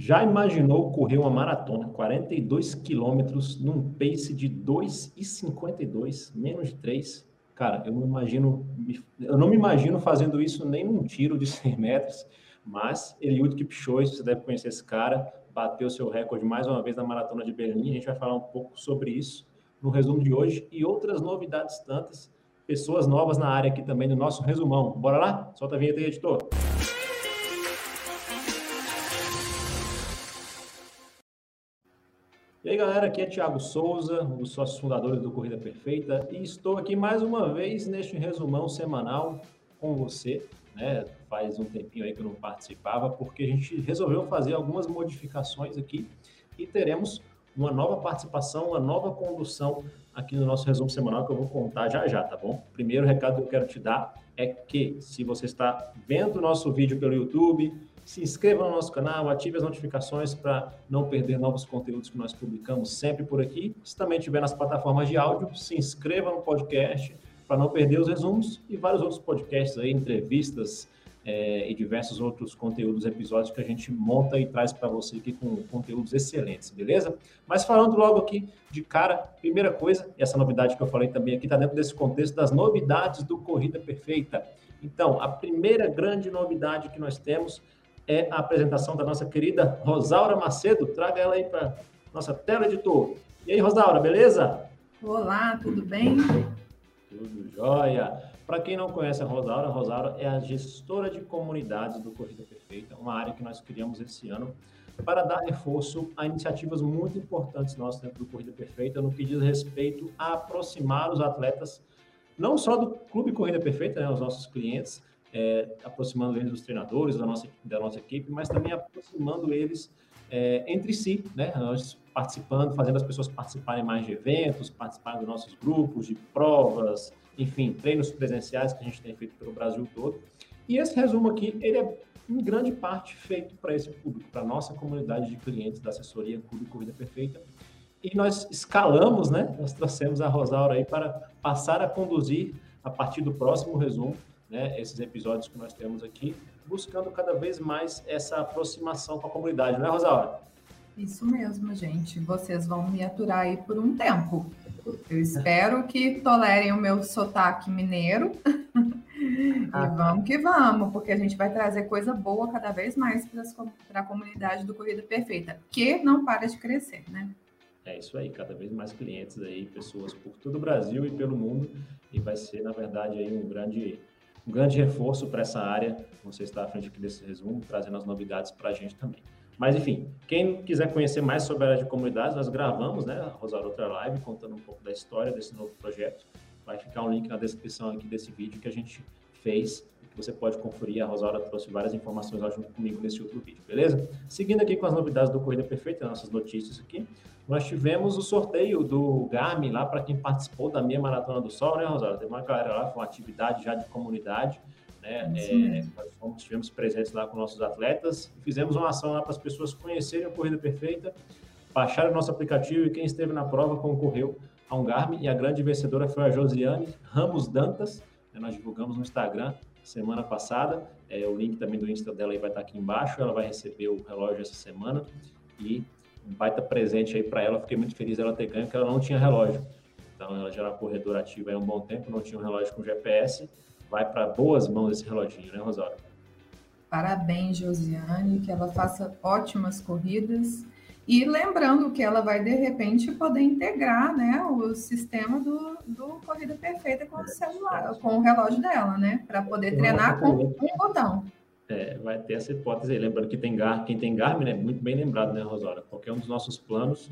Já imaginou correr uma maratona, 42 quilômetros, num pace de 2,52, menos de 3? Cara, eu não imagino, eu não me imagino fazendo isso nem num tiro de 100 metros, mas Eliud Kipchoge, você deve conhecer esse cara, bateu seu recorde mais uma vez na maratona de Berlim. A gente vai falar um pouco sobre isso no resumo de hoje e outras novidades tantas, pessoas novas na área aqui também no nosso resumão. Bora lá? Solta a vinheta aí, editor. E aí, galera, aqui é Thiago Souza, um dos sócios fundadores do Corrida Perfeita, e estou aqui mais uma vez neste resumão semanal com você. Né? Faz um tempinho aí que eu não participava, porque a gente resolveu fazer algumas modificações aqui e teremos uma nova participação, uma nova condução aqui no nosso resumo semanal que eu vou contar já já, tá bom? Primeiro recado que eu quero te dar é que se você está vendo o nosso vídeo pelo YouTube, se inscreva no nosso canal, ative as notificações para não perder novos conteúdos que nós publicamos sempre por aqui. Se também estiver nas plataformas de áudio, se inscreva no podcast para não perder os resumos e vários outros podcasts aí, entrevistas é, e diversos outros conteúdos, episódios que a gente monta e traz para você aqui com conteúdos excelentes, beleza? Mas falando logo aqui de cara, primeira coisa, essa novidade que eu falei também aqui está dentro desse contexto das novidades do Corrida Perfeita. Então, a primeira grande novidade que nós temos é a apresentação da nossa querida Rosaura Macedo. Traga ela aí para nossa tela, editor. E aí, Rosaura, beleza? Olá, tudo bem? Tudo jóia. Para quem não conhece a Rosaura, a Rosaura é a gestora de comunidades do Corrida Perfeita, uma área que nós criamos esse ano para dar reforço a iniciativas muito importantes nossas dentro do Corrida Perfeita, no que diz respeito a aproximar os atletas, não só do Clube Corrida Perfeita, né, os nossos clientes, é, aproximando eles dos treinadores, da nossa, da nossa equipe, mas também aproximando eles é, entre si, né? Nós participando, fazendo as pessoas participarem mais de eventos, participarem dos nossos grupos, de provas, enfim, treinos presenciais que a gente tem feito pelo Brasil todo. E esse resumo aqui, ele é em grande parte feito para esse público, para a nossa comunidade de clientes da assessoria Clube Corrida Perfeita. E nós escalamos, né? Nós trouxemos a Rosaura aí para passar a conduzir, a partir do próximo resumo, né, esses episódios que nós temos aqui, buscando cada vez mais essa aproximação com a comunidade, não é, Rosaura? Isso mesmo, gente. Vocês vão me aturar aí por um tempo. Eu espero que tolerem o meu sotaque mineiro. Ah, e vamos que vamos, porque a gente vai trazer coisa boa cada vez mais para a comunidade do Corrida Perfeita, que não para de crescer, né? É isso aí, cada vez mais clientes aí, pessoas por todo o Brasil e pelo mundo, e vai ser, na verdade, aí um grande um grande reforço para essa área. Você está à frente aqui desse resumo, trazendo as novidades para a gente também. Mas, enfim, quem quiser conhecer mais sobre a área de comunidades, nós gravamos, né, Rosário, outra live, contando um pouco da história desse novo projeto. Vai ficar um link na descrição aqui desse vídeo que a gente fez que você pode conferir. A Rosaura trouxe várias informações lá junto comigo nesse outro vídeo, beleza? Seguindo aqui com as novidades do Corrida Perfeita, nossas notícias aqui, nós tivemos o sorteio do Garmin lá para quem participou da minha Maratona do Sol, né, Rosaura? Tem uma galera lá, foi uma atividade já de comunidade, né? É, nós fomos, estivemos presentes lá com nossos atletas e fizemos uma ação lá para as pessoas conhecerem a Corrida Perfeita, baixaram o nosso aplicativo e quem esteve na prova concorreu a um Garmin e a grande vencedora foi a Josiane Ramos Dantas, né? nós divulgamos no Instagram semana passada. É, o link também do Insta dela aí vai estar aqui embaixo. Ela vai receber o relógio essa semana e um baita presente aí para ela. Fiquei muito feliz dela ter ganho, porque ela não tinha relógio. Então, ela já era corredora ativa há um bom tempo, não tinha um relógio com GPS. Vai para boas mãos esse reloginho, né, Rosário? Parabéns, Josiane, que ela faça ótimas corridas e lembrando que ela vai, de repente, poder integrar né, o sistema do, do Corrida Perfeita com o celular, com o relógio dela, né? Para poder treinar com um botão. É, vai ter essa hipótese aí. Lembrando que tem Gar, quem tem Garmin, é né, muito bem lembrado, né, Rosário? Qualquer um dos nossos planos,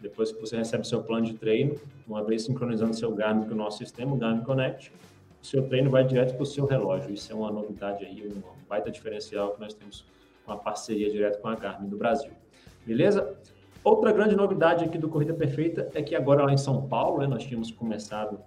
depois que você recebe seu plano de treino, uma vez sincronizando seu Garmin com o nosso sistema, o Garmin Connect, o seu treino vai direto para o seu relógio. Isso é uma novidade aí, um baita diferencial que nós temos uma parceria direto com a Garmin do Brasil. Beleza? Outra grande novidade aqui do Corrida Perfeita é que agora lá em São Paulo, né, nós tínhamos começado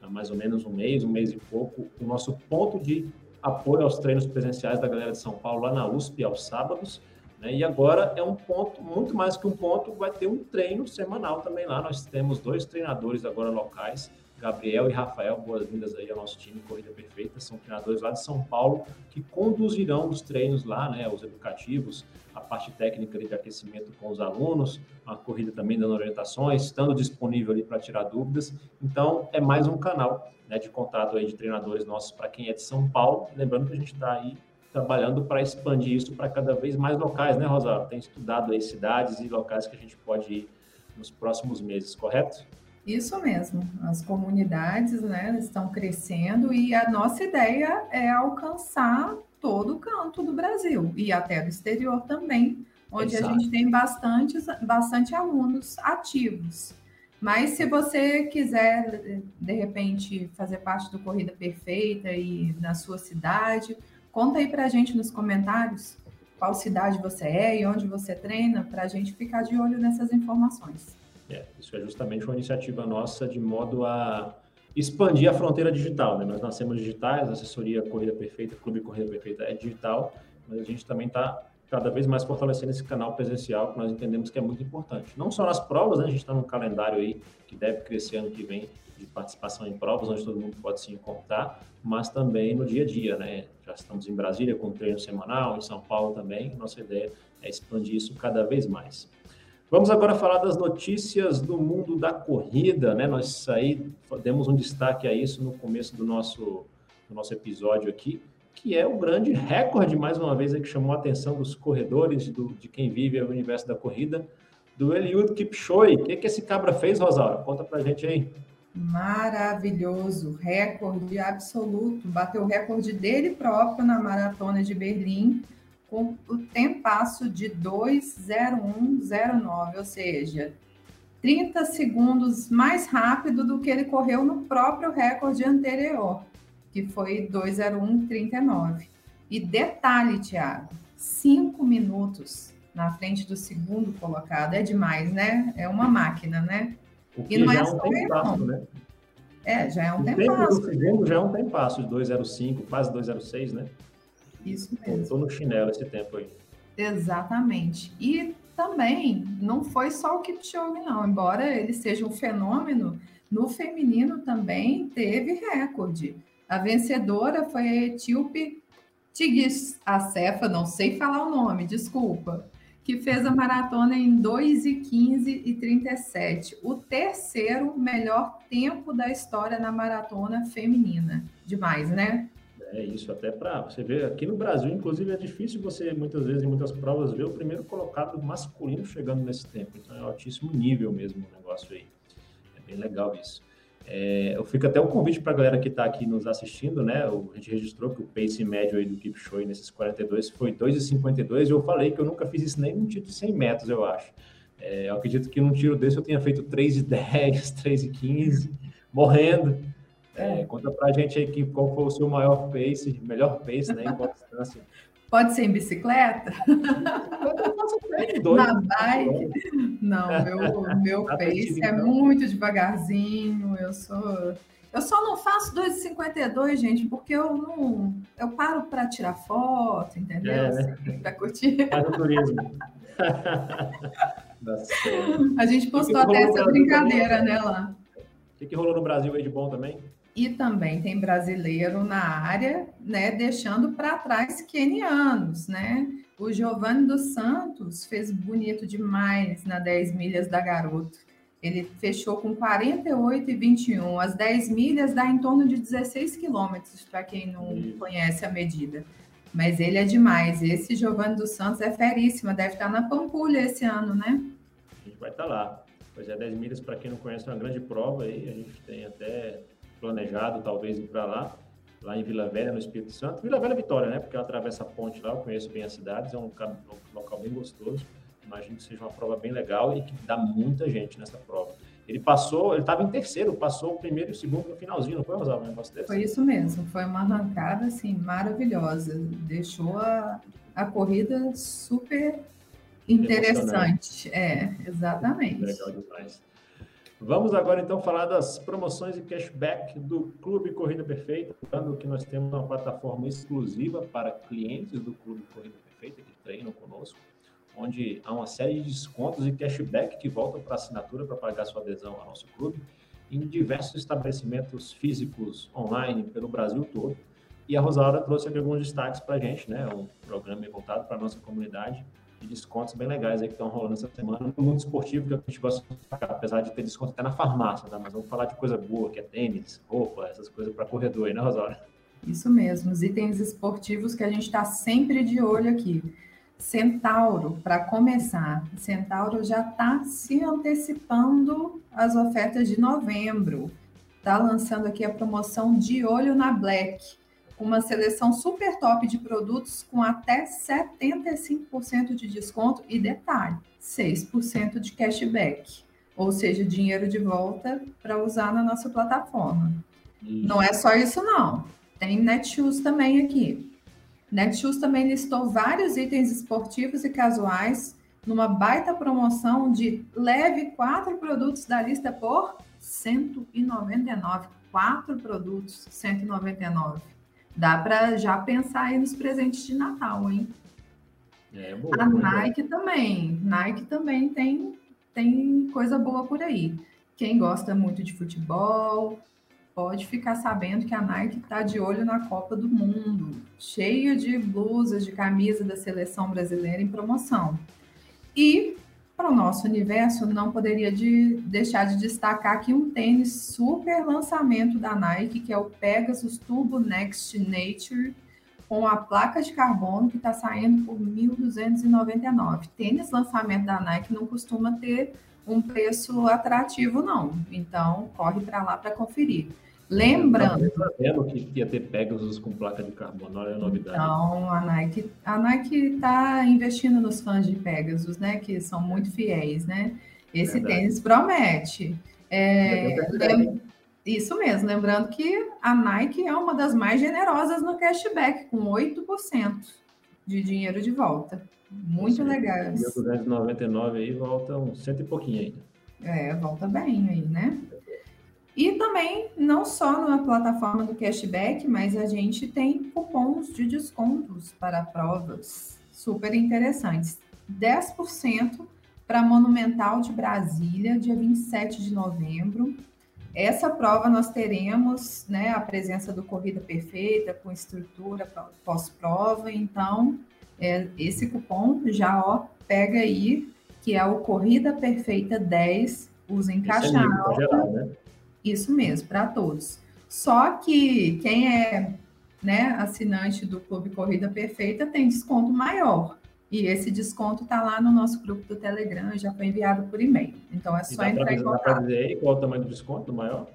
há mais ou menos um mês, um mês e pouco, o nosso ponto de apoio aos treinos presenciais da galera de São Paulo lá na USP aos sábados. Né, e agora é um ponto, muito mais que um ponto, vai ter um treino semanal também lá. Nós temos dois treinadores agora locais Gabriel e Rafael, boas-vindas aí ao nosso time Corrida Perfeita. São treinadores lá de São Paulo que conduzirão os treinos lá, né, os educativos, a parte técnica de aquecimento com os alunos, a corrida também dando orientações, estando disponível ali para tirar dúvidas. Então, é mais um canal né, de contato aí de treinadores nossos para quem é de São Paulo. Lembrando que a gente está aí trabalhando para expandir isso para cada vez mais locais, né, Rosário? Tem estudado aí cidades e locais que a gente pode ir nos próximos meses, correto? Isso mesmo. As comunidades né, estão crescendo e a nossa ideia é alcançar todo o canto do Brasil e até do exterior também, onde Exato. a gente tem bastantes, bastante alunos ativos. Mas se você quiser, de repente, fazer parte do Corrida Perfeita e na sua cidade, conta aí para a gente nos comentários qual cidade você é e onde você treina, para a gente ficar de olho nessas informações. É, isso é justamente uma iniciativa nossa de modo a expandir a fronteira digital. Né? Nós nascemos digitais, a assessoria Corrida Perfeita, Clube Corrida Perfeita é digital, mas a gente também está cada vez mais fortalecendo esse canal presencial que nós entendemos que é muito importante. Não só nas provas, né? a gente está num calendário aí que deve crescer ano que vem de participação em provas, onde todo mundo pode se encontrar, mas também no dia a dia, né? Já estamos em Brasília com treino semanal, em São Paulo também. Nossa ideia é expandir isso cada vez mais. Vamos agora falar das notícias do mundo da corrida, né? Nós aí demos um destaque a isso no começo do nosso, do nosso episódio aqui, que é o grande recorde, mais uma vez, que chamou a atenção dos corredores, do, de quem vive o universo da corrida, do Eliud Kipchoge. O que, que esse cabra fez, Rosário? Conta pra gente aí. Maravilhoso, recorde absoluto. Bateu o recorde dele próprio na maratona de Berlim, com o tempasso de 2:01:09, ou seja, 30 segundos mais rápido do que ele correu no próprio recorde anterior, que foi 2:01:39. E detalhe, Thiago, cinco minutos na frente do segundo colocado é demais, né? É uma máquina, né? O que e não é, é um tempasso, né? É, já é um o tempo do segundo já é um tempasso, de 2,05, quase 2,06, né? Isso mesmo. Estou no chinelo esse tempo aí. Exatamente. E também não foi só o Kipchoge, não. Embora ele seja um fenômeno, no feminino também teve recorde. A vencedora foi a etíope Tigis Acefa, não sei falar o nome, desculpa, que fez a maratona em 2 e 15 e 37, o terceiro melhor tempo da história na maratona feminina. Demais, né? É isso, até para você ver, aqui no Brasil, inclusive, é difícil você, muitas vezes, em muitas provas, ver o primeiro colocado masculino chegando nesse tempo. Então, é altíssimo nível mesmo o negócio aí. É bem legal isso. É, eu fico até o convite para a galera que está aqui nos assistindo, né? A gente registrou que o pace médio aí do Show nesses 42 foi 2,52 e eu falei que eu nunca fiz isso nem num tiro de 100 metros, eu acho. É, eu acredito que num tiro desse eu tenha feito 3,10, 3,15, morrendo. É, conta pra gente aí qual foi o seu maior pace, melhor pace, né? Em qual distância. Pode ser em bicicleta? Na bike? Não, meu, meu pace é então. muito devagarzinho. Eu sou. Eu só não faço 2,52, gente, porque eu não. Eu paro para tirar foto, entendeu? É, né? Assim, para curtir. Faz o turismo. A gente postou até essa brincadeira, né, lá. O que, que rolou no Brasil aí de bom também? E também tem brasileiro na área, né, deixando para trás quenianos, né? O Giovanni dos Santos fez bonito demais na 10 milhas da Garoto. Ele fechou com 48 e 21. As 10 milhas dá em torno de 16 quilômetros, para quem não conhece a medida. Mas ele é demais. Esse Giovanni dos Santos é feríssima, deve estar na Pampulha esse ano, né? A gente vai estar lá. Pois é, 10 milhas, para quem não conhece, é uma grande prova aí. A gente tem até planejado talvez ir para lá, lá em Vila Velha, no Espírito Santo. Vila Velha é Vitória, né? Porque ela atravessa a ponte lá, eu conheço bem as cidades, é um, local bem gostoso. Imagino que seja uma prova bem legal e que dá muita gente nessa prova. Ele passou, ele estava em terceiro, passou o primeiro e o segundo no finalzinho, não foi, Rosalba, um negócio desse? Foi isso mesmo, foi uma arrancada, assim, maravilhosa. Deixou a, a corrida super interessante. É, exatamente. Legal demais. Vamos agora então falar das promoções e cashback do Clube Corrida Perfeita, lembrando que nós temos uma plataforma exclusiva para clientes do Clube Corrida Perfeita que treinam conosco, onde há uma série de descontos e cashback que voltam para a assinatura para pagar sua adesão ao nosso clube. em diversos estabelecimentos físicos online pelo Brasil todo. E a Rosaura trouxe aqui alguns destaques para a gente, né? Um programa voltado para a nossa comunidade de descontos bem legais aí que estão rolando essa semana no mundo esportivo, que a gente gosta de destacar, apesar de ter desconto até na farmácia, tá? Mas vamos falar de coisa boa, que é tênis, roupa, essas coisas para corredor aí, né, Rosaura? Isso mesmo, os itens esportivos que a gente está sempre de olho aqui. Centauro, para começar, Centauro já está se antecipando as ofertas de novembro. Está lançando aqui a promoção de olho na Black uma seleção super top de produtos com até 75% de desconto e detalhe, 6% de cashback, ou seja, dinheiro de volta para usar na nossa plataforma. Isso. Não é só isso não. Tem Netshoes também aqui. Netshoes também listou vários itens esportivos e casuais numa baita promoção de leve quatro produtos da lista por 199. Quatro produtos, 199. Dá para já pensar aí nos presentes de Natal, hein? É, boa, a Nike também. Nike também tem, tem coisa boa por aí. Quem gosta muito de futebol, pode ficar sabendo que a Nike está de olho na Copa do Mundo, cheio de blusas, de camisa da seleção brasileira em promoção. E para o nosso universo, não poderia de deixar de destacar aqui um tênis super lançamento da Nike, que é o Pegasus Turbo Next Nature, com a placa de carbono que está saindo por 1.299. Tênis lançamento da Nike não costuma ter um preço atrativo, não. Então, corre para lá para conferir. Lembrando. sabendo que ia ter Pegasus com placa de carbono, olha a novidade. Então, a Nike a Nike está investindo nos fãs de Pegasus, né? Que são muito fiéis, né? Esse Verdade. tênis promete. É, isso mesmo, lembrando que a Nike é uma das mais generosas no cashback, com 8% de dinheiro de volta. Muito Sim, legal. 299 aí volta um cento e pouquinho ainda. É, volta bem aí, né? Também, não só na plataforma do cashback, mas a gente tem cupons de descontos para provas super interessantes. 10% para Monumental de Brasília, dia 27 de novembro. Essa prova nós teremos né, a presença do Corrida Perfeita, com estrutura pós-prova. Então, é, esse cupom já ó, pega aí, que é o Corrida Perfeita 10, usa em caixa é alta. Geral, né? Isso mesmo, para todos. Só que quem é né, assinante do Clube Corrida Perfeita tem desconto maior. E esse desconto está lá no nosso grupo do Telegram, já foi enviado por e-mail. Então é só entrar em contato. Dá dizer aí qual é o tamanho do desconto maior?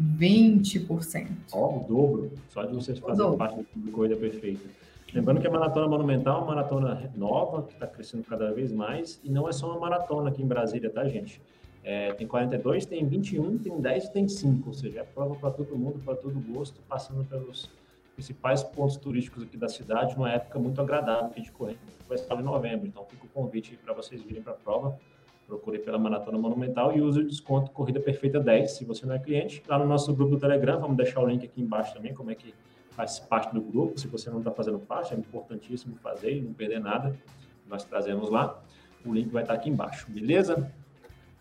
20%. Ó, o dobro, só de vocês fazerem parte do Clube Corrida Perfeita. Lembrando que a Maratona Monumental é uma maratona nova, que está crescendo cada vez mais, e não é só uma maratona aqui em Brasília, tá, gente? É, tem 42, tem 21, tem 10 e tem 5, ou seja, é prova para todo mundo, para todo gosto, passando pelos principais pontos turísticos aqui da cidade, uma época muito agradável que gente corre, vai estar em novembro. Então, fica o convite para vocês virem para a prova. Procure pela Maratona Monumental e use o desconto Corrida Perfeita 10, se você não é cliente. Lá no nosso grupo do Telegram, vamos deixar o link aqui embaixo também, como é que faz parte do grupo. Se você não está fazendo parte, é importantíssimo fazer e não perder nada. Nós trazemos lá. O link vai estar aqui embaixo, beleza?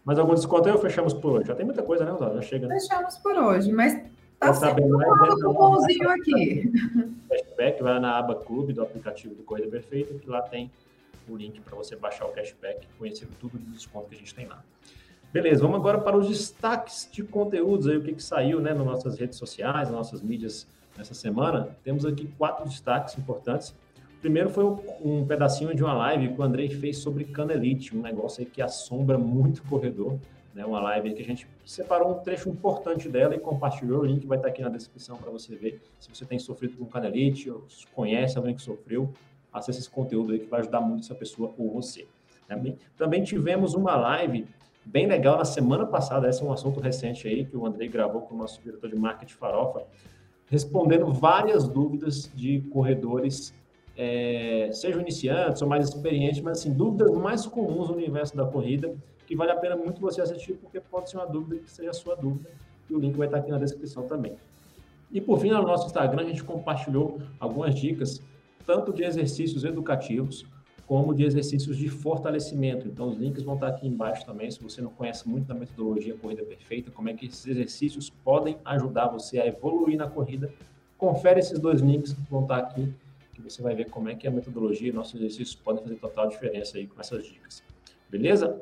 Mais algum desconto aí ou fechamos por hoje? Já tem muita coisa, né, Osório? Já chega. Né? Fechamos por hoje, mas tá sempre um cupomzinho aqui. Cashback, vai na aba Clube do aplicativo do Corrida Perfeita, que lá tem o link para você baixar o cashback conhecer tudo de desconto que a gente tem lá. Beleza, vamos agora para os destaques de conteúdos aí, o que, que saiu né, nas nossas redes sociais, nas nossas mídias nessa semana. Temos aqui quatro destaques importantes. Primeiro foi um pedacinho de uma live que o Andrei fez sobre canelite, um negócio aí que assombra muito o corredor. Né? Uma live que a gente separou um trecho importante dela e compartilhou. O link vai estar aqui na descrição para você ver. Se você tem sofrido com canelite ou conhece alguém que sofreu, acesse esse conteúdo aí que vai ajudar muito essa pessoa ou você. Também, também tivemos uma live bem legal na semana passada. Esse é um assunto recente aí que o Andrei gravou com o nosso diretor de marketing Farofa, respondendo várias dúvidas de corredores é, sejam iniciantes ou mais experientes, mas assim, dúvidas mais comuns no universo da corrida, que vale a pena muito você assistir, porque pode ser uma dúvida que seja a sua dúvida, e o link vai estar aqui na descrição também. E por fim, no nosso Instagram, a gente compartilhou algumas dicas, tanto de exercícios educativos, como de exercícios de fortalecimento. Então, os links vão estar aqui embaixo também. Se você não conhece muito da metodologia Corrida Perfeita, como é que esses exercícios podem ajudar você a evoluir na corrida, confere esses dois links que vão estar aqui, que você vai ver como é que a metodologia e nossos exercícios podem fazer total diferença aí com essas dicas. Beleza?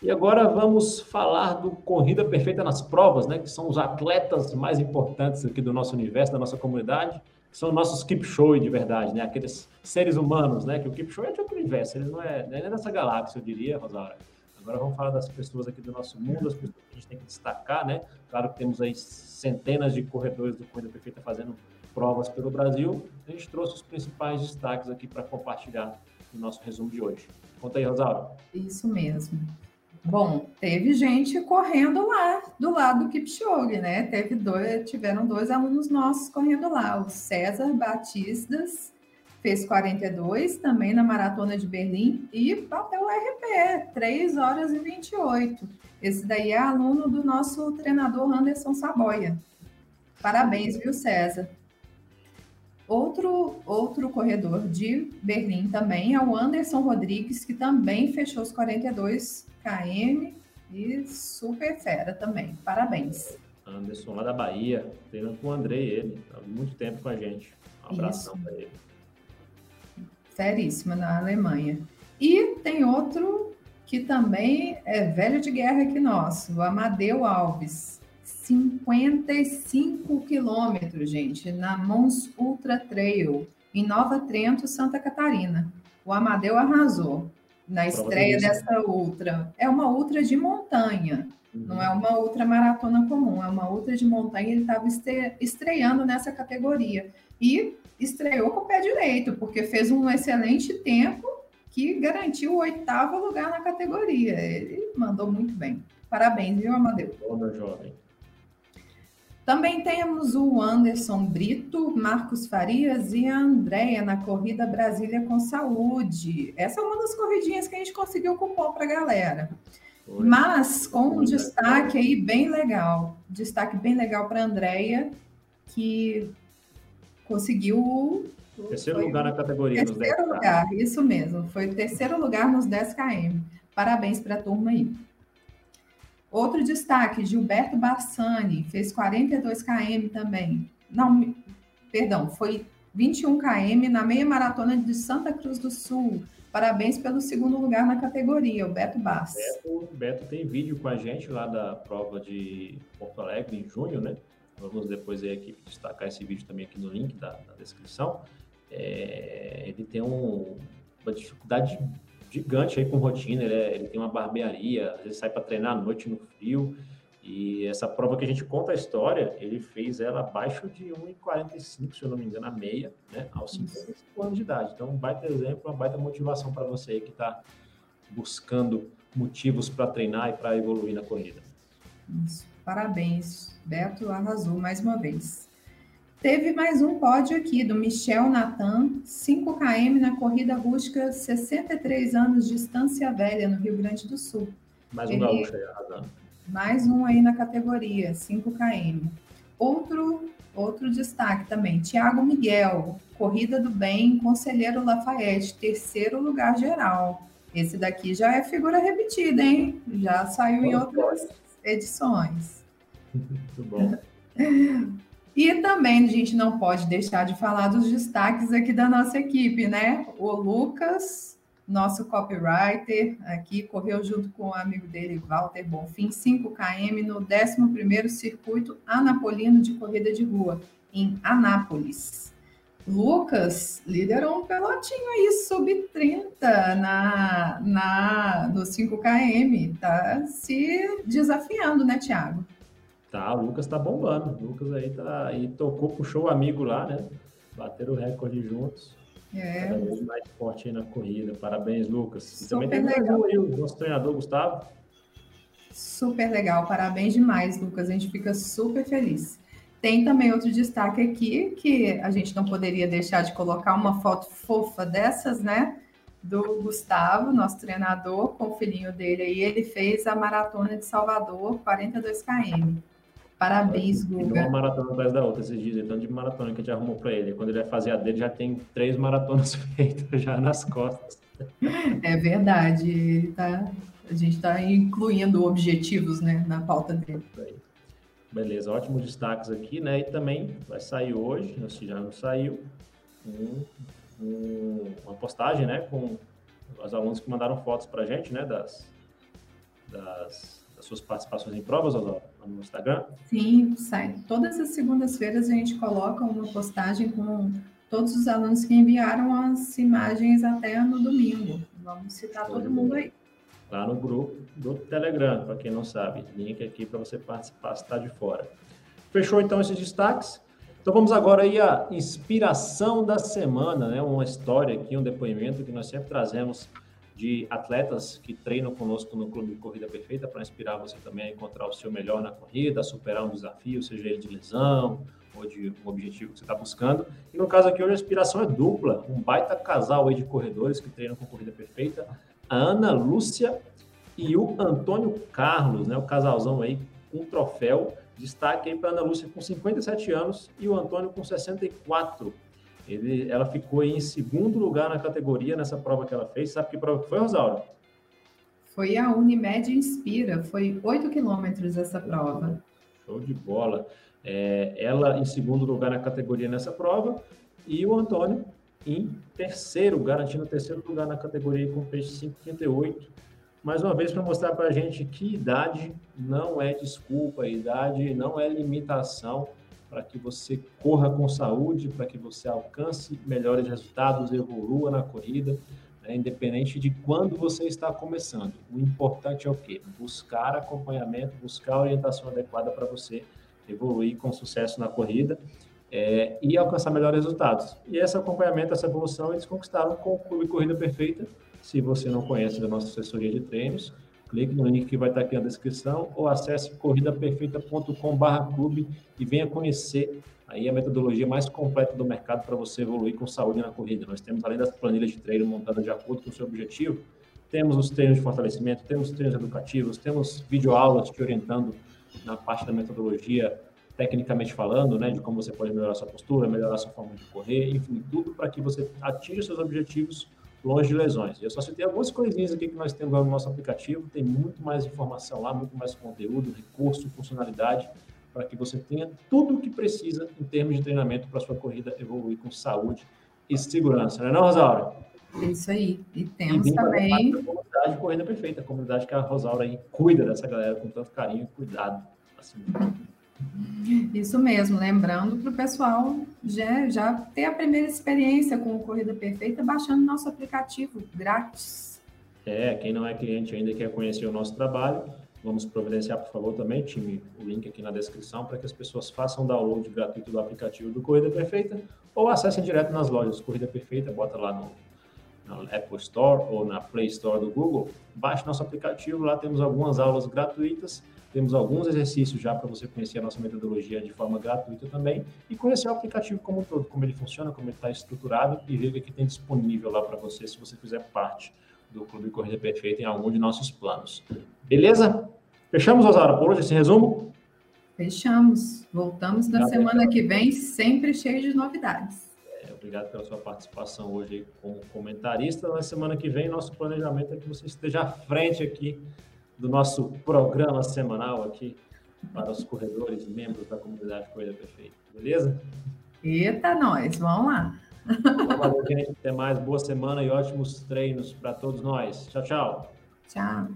E agora vamos falar do Corrida Perfeita nas provas, né? Que são os atletas mais importantes aqui do nosso universo, da nossa comunidade, que são nossos keep show de verdade, né? Aqueles seres humanos, né? Que o keep show é de outro universo, ele não é, não é dessa galáxia, eu diria, Rosário. Agora vamos falar das pessoas aqui do nosso mundo, as pessoas que a gente tem que destacar, né? Claro que temos aí centenas de corredores do Corrida Perfeita fazendo provas pelo Brasil. A gente trouxe os principais destaques aqui para compartilhar no nosso resumo de hoje. Conta aí, Rosário. Isso mesmo. Bom, teve gente correndo lá do lado do Kipchoge, né? Teve dois, tiveram dois alunos nossos correndo lá. O César Batistas fez 42 também na maratona de Berlim e bateu o RP, 3 horas e 28. Esse daí é aluno do nosso treinador Anderson Saboia. Parabéns, viu, César? Outro, outro corredor de Berlim também é o Anderson Rodrigues, que também fechou os 42 km e super fera também. Parabéns. Anderson lá da Bahia, treinando com o Andrei, ele, há muito tempo com a gente. Um abração para ele. Feríssima na Alemanha. E tem outro que também é velho de guerra aqui nosso, o Amadeu Alves. 55 quilômetros, gente, na Mons Ultra Trail, em Nova Trento, Santa Catarina. O Amadeu arrasou na estreia dessa ultra. É uma ultra de montanha, uhum. não é uma ultra maratona comum, é uma ultra de montanha. Ele estava estreando nessa categoria e estreou com o pé direito, porque fez um excelente tempo que garantiu o oitavo lugar na categoria. Ele mandou muito bem. Parabéns, viu, Amadeu? Bom, jovem. Também temos o Anderson Brito, Marcos Farias e a Andréia na Corrida Brasília com Saúde. Essa é uma das corridinhas que a gente conseguiu cupom para a galera. Oi. Mas com um destaque aí bem legal. Destaque bem legal para a Andréia, que conseguiu. Terceiro lugar na categoria. Terceiro lugar, isso mesmo. Foi o terceiro lugar nos 10 km. Parabéns para a turma aí. Outro destaque, Gilberto Bassani, fez 42 km também. Não, perdão, foi 21 km na meia maratona de Santa Cruz do Sul. Parabéns pelo segundo lugar na categoria, o Beto Bass. Beto, Beto tem vídeo com a gente lá da prova de Porto Alegre em junho, né? Vamos depois aí aqui destacar esse vídeo também aqui no link da, da descrição. É, ele tem um, uma dificuldade gigante aí com rotina, ele, é, ele tem uma barbearia, às vezes sai para treinar à noite no frio. E essa prova que a gente conta a história, ele fez ela abaixo de 1,45, se eu não me engano, a meia, né, aos 55 anos de idade. Então, um baita exemplo, uma baita motivação para você aí que está buscando motivos para treinar e para evoluir na corrida. Isso. Parabéns, Beto arrasou mais uma vez. Teve mais um pódio aqui do Michel Natan, 5 km na corrida rústica, 63 anos de Estância Velha, no Rio Grande do Sul. Mais um Ele... gaúcho aí, arrasando. Mais um aí na categoria, 5 km. Outro, outro destaque também, Tiago Miguel, Corrida do Bem, Conselheiro Lafayette, terceiro lugar geral. Esse daqui já é figura repetida, hein? Já saiu em outras edições. Muito bom. E também a gente não pode deixar de falar dos destaques aqui da nossa equipe, né? O Lucas, nosso copywriter, aqui correu junto com o amigo dele, Walter Bonfim, 5 km no 11º Circuito Anapolino de Corrida de Rua, em Anápolis. Lucas liderou um pelotinho aí sub-30 na, na, no 5 km, tá se desafiando, né, Tiago? Tá, o Lucas tá bombando. O Lucas aí tá. E tocou, puxou o amigo lá, né? Bateram o recorde juntos. É. Cada vez mais forte aí na corrida. Parabéns, Lucas. E também tem legal. aí o nosso treinador Gustavo. Super legal, parabéns demais, Lucas. A gente fica super feliz. Tem também outro destaque aqui que a gente não poderia deixar de colocar uma foto fofa dessas, né? Do Gustavo, nosso treinador, com o filhinho dele aí. Ele fez a maratona de Salvador, 42 km. Parabéns, Guga. Uma maratona atrás da outra esses dias, tanto de maratona que a gente arrumou para ele. Quando ele vai fazer a dele, já tem três maratonas feitas já nas costas. É verdade, ele tá, a gente está incluindo objetivos né, na pauta dele. Beleza, ótimos destaques aqui, né? E também vai sair hoje, se já não saiu, um, um, uma postagem, né? Com os alunos que mandaram fotos para a gente, né? Das, das, das, suas participações em provas no Instagram. Sim, sai. Todas as segundas-feiras a gente coloca uma postagem com todos os alunos que enviaram as imagens até no domingo. Vamos citar todo mundo aí lá no grupo do Telegram, para quem não sabe. Link aqui para você participar se está de fora. Fechou então esses destaques? Então vamos agora aí à inspiração da semana, né? Uma história aqui, um depoimento que nós sempre trazemos de atletas que treinam conosco no Clube de Corrida Perfeita para inspirar você também a encontrar o seu melhor na corrida, superar um desafio, seja ele de lesão ou de um objetivo que você está buscando. E no caso aqui hoje a inspiração é dupla, um baita casal aí de corredores que treinam com Corrida Perfeita, a Ana Lúcia e o Antônio Carlos, né? O casalzão aí com troféu. Destaque aí para a Ana Lúcia com 57 anos e o Antônio com 64. Ele, ela ficou em segundo lugar na categoria nessa prova que ela fez. Sabe que prova que foi, Rosaura? Foi a Unimed Inspira. Foi 8 quilômetros essa prova. Show de bola. É, ela em segundo lugar na categoria nessa prova e o Antônio em terceiro, garantindo o terceiro lugar na categoria com peixe 538. Mais uma vez, para mostrar para a gente que idade não é desculpa, idade não é limitação para que você corra com saúde, para que você alcance melhores resultados, evolua na corrida, né? independente de quando você está começando. O importante é o quê? Buscar acompanhamento, buscar orientação adequada para você evoluir com sucesso na corrida é, e alcançar melhores resultados. E esse acompanhamento, essa evolução, eles conquistaram com o Clube Corrida Perfeita. Se você não conhece a nossa assessoria de treinos, clique no link que vai estar aqui na descrição ou acesse corridaperfeita.com/clube e venha conhecer aí a metodologia mais completa do mercado para você evoluir com saúde na corrida. Nós temos além das planilhas de treino montadas de acordo com o seu objetivo, temos os treinos de fortalecimento, temos treinos educativos, temos videoaulas te orientando na parte da metodologia tecnicamente falando, né, de como você pode melhorar sua postura, melhorar sua forma de correr, enfim, tudo para que você atinja seus objetivos longe de lesões. Eu só citei algumas coisinhas aqui que nós temos no nosso aplicativo, tem muito mais informação lá, muito mais conteúdo, recurso, funcionalidade, para que você tenha tudo o que precisa em termos de treinamento para sua corrida evoluir com saúde e segurança, não é não, Rosaura? Isso aí. E temos e também... A comunidade Corrida Perfeita, a comunidade que a Rosaura aí cuida dessa galera com tanto carinho e cuidado. Assim, isso mesmo, lembrando para o pessoal já, já ter a primeira experiência com o Corrida Perfeita baixando nosso aplicativo grátis. É, quem não é cliente ainda quer conhecer o nosso trabalho, vamos providenciar, por favor, também, time, o link aqui na descrição para que as pessoas façam download gratuito do aplicativo do Corrida Perfeita ou acessem direto nas lojas Corrida Perfeita, bota lá no, Apple Store ou na Play Store do Google, baixe nosso aplicativo, lá temos algumas aulas gratuitas temos alguns exercícios já para você conhecer a nossa metodologia de forma gratuita também e conhecer o aplicativo como um todo, como ele funciona, como ele está estruturado e ver o que tem disponível lá para você se você fizer parte do Clube Corrida Perfeita em algum de nossos planos. Beleza? Fechamos, Osara, por hoje esse resumo? Fechamos. Voltamos na semana que vem, sempre cheio de novidades. É, obrigado pela sua participação hoje como comentarista. Na semana que vem, nosso planejamento é que você esteja à frente aqui do nosso programa semanal aqui para os corredores, membros da comunidade Corrida Perfeita. Beleza? Eita, nós, vamos lá. Valeu, gente. Até mais. Boa semana e ótimos treinos para todos nós. Tchau, tchau. Tchau.